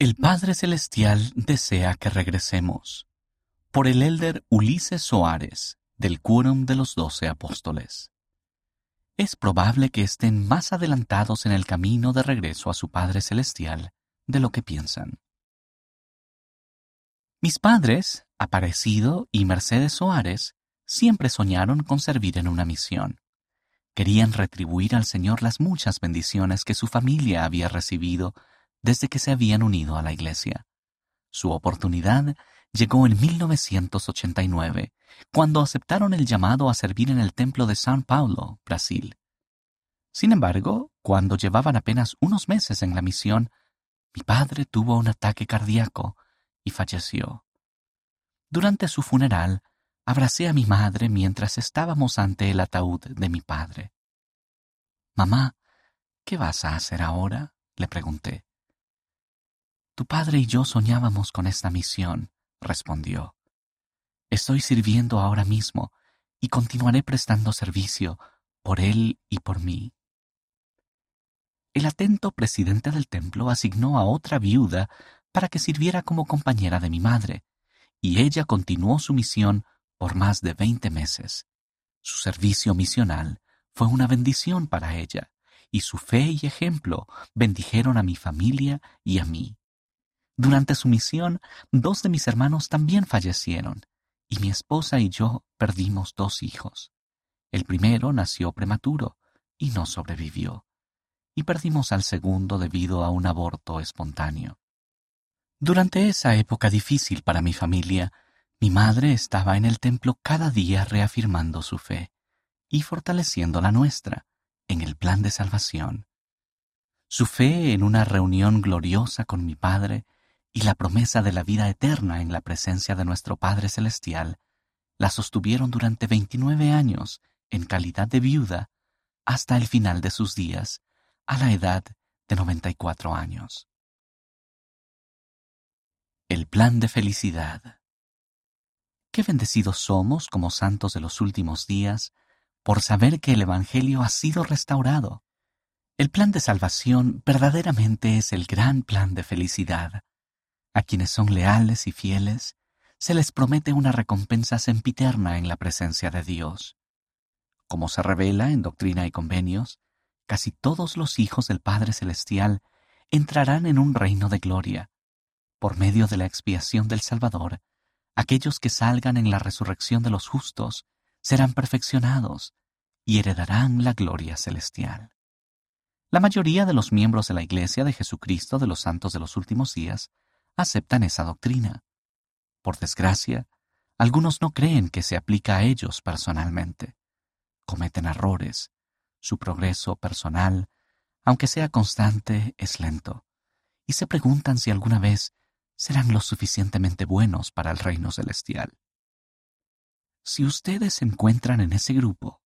El Padre Celestial desea que regresemos. Por el elder Ulises Soares, del Quórum de los Doce Apóstoles. Es probable que estén más adelantados en el camino de regreso a su Padre Celestial de lo que piensan. Mis padres, Aparecido y Mercedes Soares, siempre soñaron con servir en una misión. Querían retribuir al Señor las muchas bendiciones que su familia había recibido desde que se habían unido a la Iglesia. Su oportunidad llegó en 1989, cuando aceptaron el llamado a servir en el templo de São Paulo, Brasil. Sin embargo, cuando llevaban apenas unos meses en la misión, mi padre tuvo un ataque cardíaco y falleció. Durante su funeral, abracé a mi madre mientras estábamos ante el ataúd de mi padre. Mamá, ¿qué vas a hacer ahora? le pregunté. Tu padre y yo soñábamos con esta misión, respondió. Estoy sirviendo ahora mismo y continuaré prestando servicio por él y por mí. El atento presidente del templo asignó a otra viuda para que sirviera como compañera de mi madre, y ella continuó su misión por más de veinte meses. Su servicio misional fue una bendición para ella, y su fe y ejemplo bendijeron a mi familia y a mí. Durante su misión, dos de mis hermanos también fallecieron, y mi esposa y yo perdimos dos hijos. El primero nació prematuro y no sobrevivió, y perdimos al segundo debido a un aborto espontáneo. Durante esa época difícil para mi familia, mi madre estaba en el templo cada día reafirmando su fe y fortaleciendo la nuestra en el plan de salvación. Su fe en una reunión gloriosa con mi Padre y la promesa de la vida eterna en la presencia de nuestro Padre Celestial la sostuvieron durante 29 años en calidad de viuda hasta el final de sus días, a la edad de 94 años. El plan de felicidad. Qué bendecidos somos como santos de los últimos días por saber que el Evangelio ha sido restaurado. El plan de salvación verdaderamente es el gran plan de felicidad a quienes son leales y fieles, se les promete una recompensa sempiterna en la presencia de Dios. Como se revela en Doctrina y Convenios, casi todos los hijos del Padre Celestial entrarán en un reino de gloria. Por medio de la expiación del Salvador, aquellos que salgan en la resurrección de los justos serán perfeccionados y heredarán la gloria celestial. La mayoría de los miembros de la Iglesia de Jesucristo de los Santos de los Últimos Días aceptan esa doctrina. Por desgracia, algunos no creen que se aplica a ellos personalmente. Cometen errores. Su progreso personal, aunque sea constante, es lento. Y se preguntan si alguna vez serán lo suficientemente buenos para el reino celestial. Si ustedes se encuentran en ese grupo,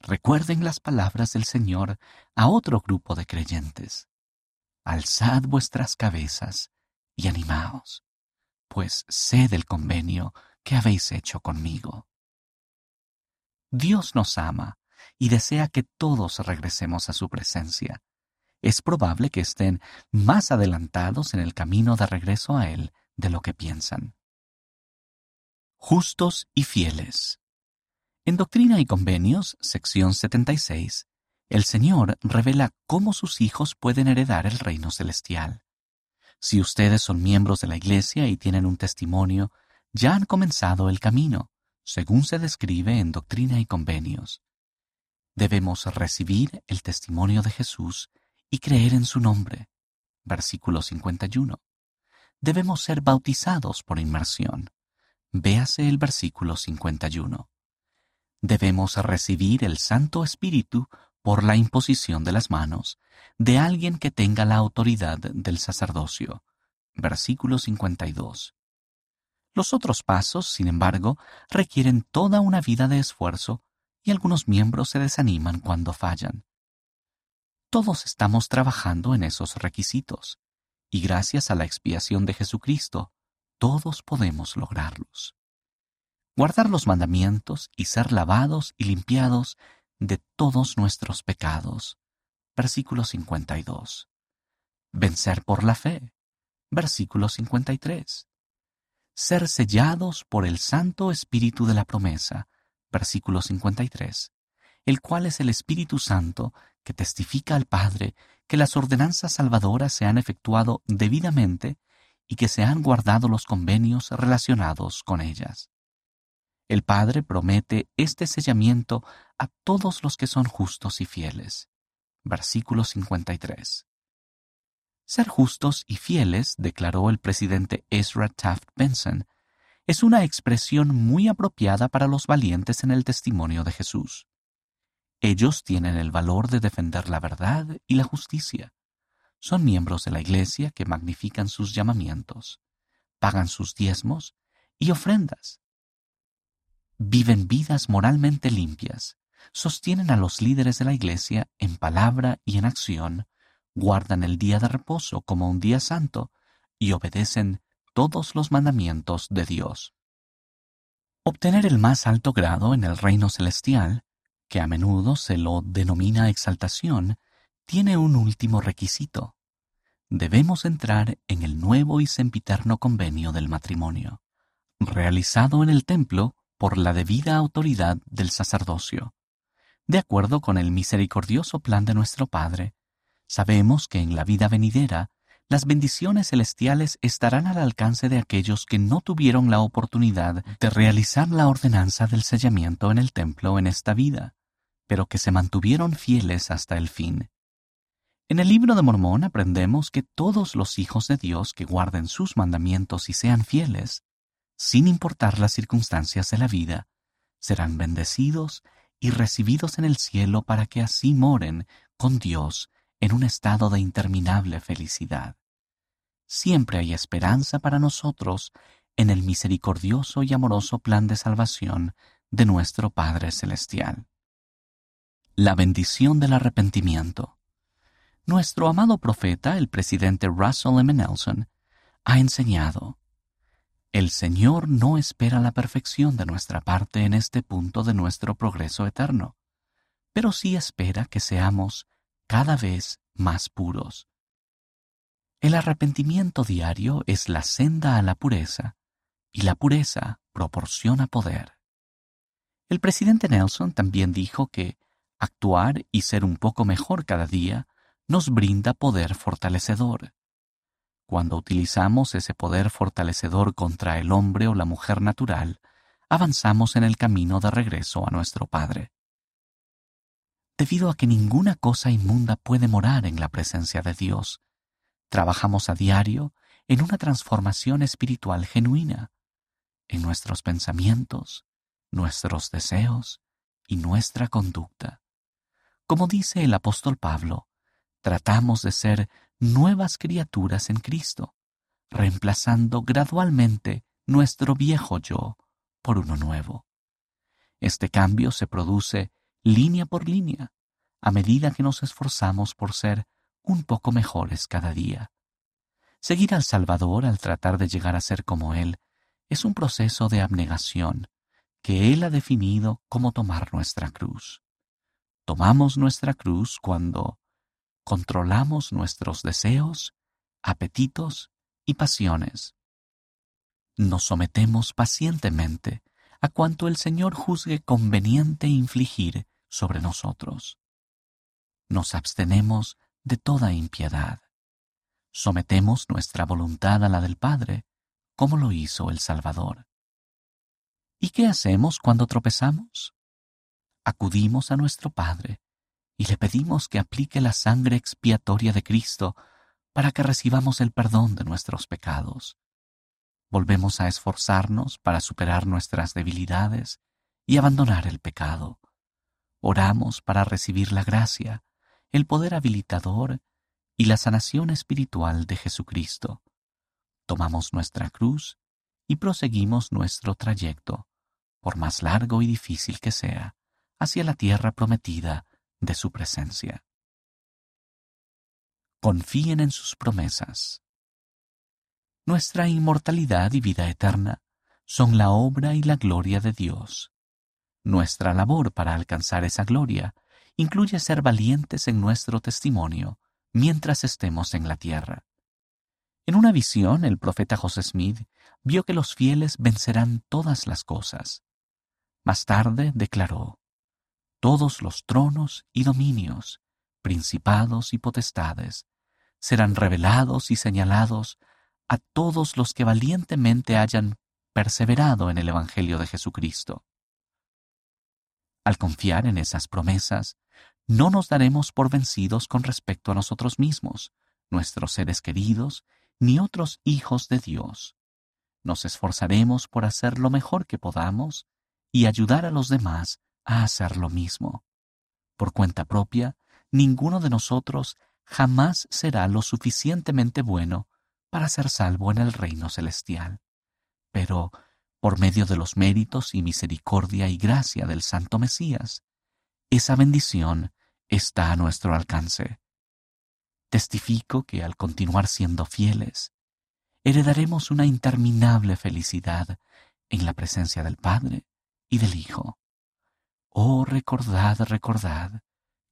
recuerden las palabras del Señor a otro grupo de creyentes. Alzad vuestras cabezas y animaos, pues sé del convenio que habéis hecho conmigo. Dios nos ama y desea que todos regresemos a su presencia. Es probable que estén más adelantados en el camino de regreso a Él de lo que piensan. Justos y fieles. En Doctrina y Convenios, sección 76, el Señor revela cómo sus hijos pueden heredar el reino celestial. Si ustedes son miembros de la Iglesia y tienen un testimonio, ya han comenzado el camino, según se describe en Doctrina y Convenios. Debemos recibir el testimonio de Jesús y creer en su nombre. Versículo 51. Debemos ser bautizados por inmersión. Véase el versículo 51. Debemos recibir el Santo Espíritu por la imposición de las manos de alguien que tenga la autoridad del sacerdocio. Versículo 52. Los otros pasos, sin embargo, requieren toda una vida de esfuerzo y algunos miembros se desaniman cuando fallan. Todos estamos trabajando en esos requisitos, y gracias a la expiación de Jesucristo, todos podemos lograrlos. Guardar los mandamientos y ser lavados y limpiados de todos nuestros pecados. Versículo 52. Vencer por la fe. versículo 53. Ser sellados por el Santo Espíritu de la promesa, versículo 53, el cual es el Espíritu Santo que testifica al Padre que las ordenanzas salvadoras se han efectuado debidamente y que se han guardado los convenios relacionados con ellas. El Padre promete este sellamiento a todos los que son justos y fieles. Versículo 53. Ser justos y fieles, declaró el presidente Ezra Taft Benson, es una expresión muy apropiada para los valientes en el testimonio de Jesús. Ellos tienen el valor de defender la verdad y la justicia. Son miembros de la Iglesia que magnifican sus llamamientos, pagan sus diezmos y ofrendas. Viven vidas moralmente limpias, sostienen a los líderes de la Iglesia en palabra y en acción, guardan el día de reposo como un día santo y obedecen todos los mandamientos de Dios. Obtener el más alto grado en el reino celestial, que a menudo se lo denomina exaltación, tiene un último requisito. Debemos entrar en el nuevo y sempiterno convenio del matrimonio, realizado en el templo por la debida autoridad del sacerdocio. De acuerdo con el misericordioso plan de nuestro Padre, sabemos que en la vida venidera las bendiciones celestiales estarán al alcance de aquellos que no tuvieron la oportunidad de realizar la ordenanza del sellamiento en el templo en esta vida, pero que se mantuvieron fieles hasta el fin. En el libro de Mormón aprendemos que todos los hijos de Dios que guarden sus mandamientos y sean fieles, sin importar las circunstancias de la vida, serán bendecidos y recibidos en el cielo para que así moren con Dios en un estado de interminable felicidad. Siempre hay esperanza para nosotros en el misericordioso y amoroso plan de salvación de nuestro Padre Celestial. La bendición del arrepentimiento. Nuestro amado profeta, el presidente Russell M. Nelson, ha enseñado, el Señor no espera la perfección de nuestra parte en este punto de nuestro progreso eterno, pero sí espera que seamos cada vez más puros. El arrepentimiento diario es la senda a la pureza, y la pureza proporciona poder. El presidente Nelson también dijo que actuar y ser un poco mejor cada día nos brinda poder fortalecedor. Cuando utilizamos ese poder fortalecedor contra el hombre o la mujer natural, avanzamos en el camino de regreso a nuestro Padre. Debido a que ninguna cosa inmunda puede morar en la presencia de Dios, trabajamos a diario en una transformación espiritual genuina, en nuestros pensamientos, nuestros deseos y nuestra conducta. Como dice el apóstol Pablo, tratamos de ser nuevas criaturas en Cristo, reemplazando gradualmente nuestro viejo yo por uno nuevo. Este cambio se produce línea por línea a medida que nos esforzamos por ser un poco mejores cada día. Seguir al Salvador al tratar de llegar a ser como Él es un proceso de abnegación que Él ha definido como tomar nuestra cruz. Tomamos nuestra cruz cuando controlamos nuestros deseos, apetitos y pasiones. Nos sometemos pacientemente a cuanto el Señor juzgue conveniente infligir sobre nosotros. Nos abstenemos de toda impiedad. Sometemos nuestra voluntad a la del Padre, como lo hizo el Salvador. ¿Y qué hacemos cuando tropezamos? Acudimos a nuestro Padre y le pedimos que aplique la sangre expiatoria de Cristo para que recibamos el perdón de nuestros pecados. Volvemos a esforzarnos para superar nuestras debilidades y abandonar el pecado. Oramos para recibir la gracia, el poder habilitador y la sanación espiritual de Jesucristo. Tomamos nuestra cruz y proseguimos nuestro trayecto, por más largo y difícil que sea, hacia la tierra prometida de su presencia. Confíen en sus promesas. Nuestra inmortalidad y vida eterna son la obra y la gloria de Dios. Nuestra labor para alcanzar esa gloria incluye ser valientes en nuestro testimonio mientras estemos en la tierra. En una visión, el profeta José Smith vio que los fieles vencerán todas las cosas. Más tarde declaró, todos los tronos y dominios, principados y potestades, serán revelados y señalados a todos los que valientemente hayan perseverado en el Evangelio de Jesucristo. Al confiar en esas promesas, no nos daremos por vencidos con respecto a nosotros mismos, nuestros seres queridos, ni otros hijos de Dios. Nos esforzaremos por hacer lo mejor que podamos y ayudar a los demás a hacer lo mismo. Por cuenta propia, ninguno de nosotros jamás será lo suficientemente bueno para ser salvo en el reino celestial. Pero, por medio de los méritos y misericordia y gracia del Santo Mesías, esa bendición está a nuestro alcance. Testifico que al continuar siendo fieles, heredaremos una interminable felicidad en la presencia del Padre y del Hijo. Oh, recordad, recordad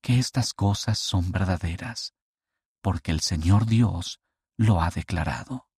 que estas cosas son verdaderas, porque el Señor Dios lo ha declarado.